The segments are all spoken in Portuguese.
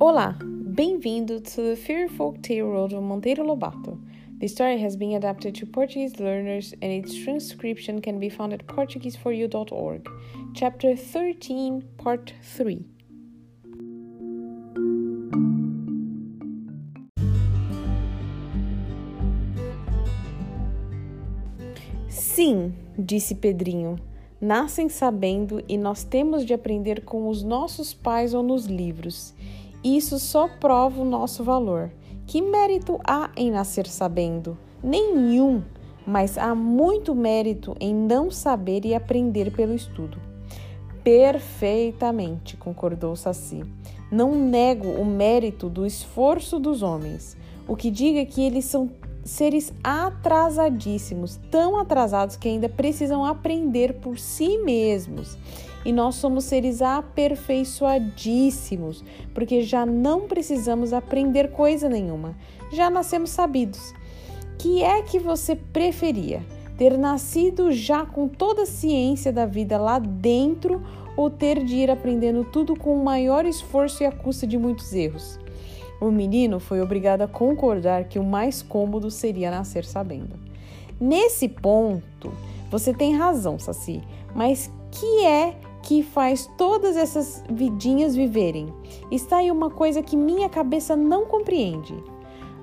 Olá, bem-vindo to the Folk Tale World of Monteiro Lobato. The story has been adapted to Portuguese learners and its transcription can be found at portugueseforyou.org. Chapter 13, Part 3. Sim, disse Pedrinho, nascem sabendo e nós temos de aprender com os nossos pais ou nos livros. Isso só prova o nosso valor. Que mérito há em nascer sabendo? Nenhum, mas há muito mérito em não saber e aprender pelo estudo. Perfeitamente, concordou Saci. Não nego o mérito do esforço dos homens. O que diga é que eles são seres atrasadíssimos, tão atrasados que ainda precisam aprender por si mesmos. E nós somos seres aperfeiçoadíssimos, porque já não precisamos aprender coisa nenhuma, já nascemos sabidos. Que é que você preferia? Ter nascido já com toda a ciência da vida lá dentro ou ter de ir aprendendo tudo com o maior esforço e a custa de muitos erros? O menino foi obrigado a concordar que o mais cômodo seria nascer sabendo. Nesse ponto, você tem razão, Saci, mas que é que faz todas essas vidinhas viverem? Está aí uma coisa que minha cabeça não compreende.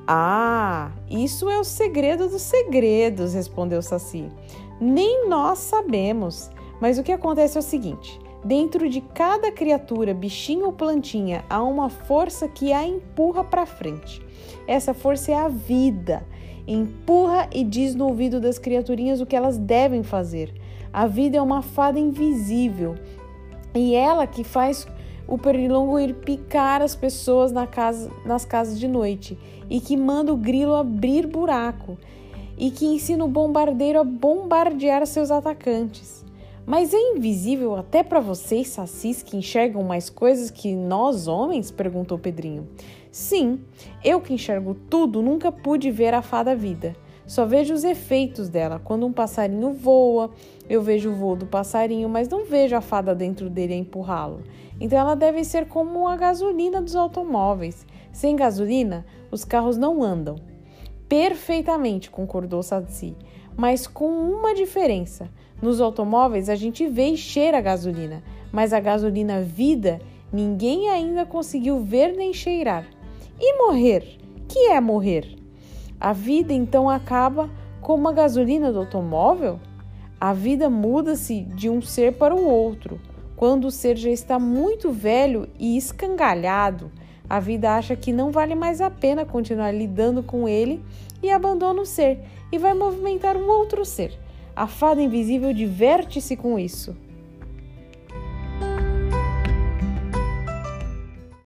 Ah, isso é o segredo dos segredos, respondeu Saci. Nem nós sabemos, mas o que acontece é o seguinte: Dentro de cada criatura, bichinho ou plantinha, há uma força que a empurra para frente. Essa força é a vida. Empurra e diz no ouvido das criaturinhas o que elas devem fazer. A vida é uma fada invisível e ela que faz o pernilongo ir picar as pessoas na casa, nas casas de noite e que manda o grilo abrir buraco e que ensina o bombardeiro a bombardear seus atacantes. Mas é invisível até para vocês, sacis, que enxergam mais coisas que nós homens? perguntou Pedrinho. Sim, eu que enxergo tudo nunca pude ver a fada vida. Só vejo os efeitos dela. Quando um passarinho voa, eu vejo o voo do passarinho, mas não vejo a fada dentro dele a empurrá-lo. Então ela deve ser como a gasolina dos automóveis. Sem gasolina, os carros não andam. Perfeitamente, concordou Saci, mas com uma diferença. Nos automóveis a gente vê e cheira a gasolina, mas a gasolina vida ninguém ainda conseguiu ver nem cheirar. E morrer? Que é morrer? A vida então acaba como a gasolina do automóvel? A vida muda-se de um ser para o outro. Quando o ser já está muito velho e escangalhado, a vida acha que não vale mais a pena continuar lidando com ele e abandona o ser e vai movimentar um outro ser. A fada invisível diverte-se com isso.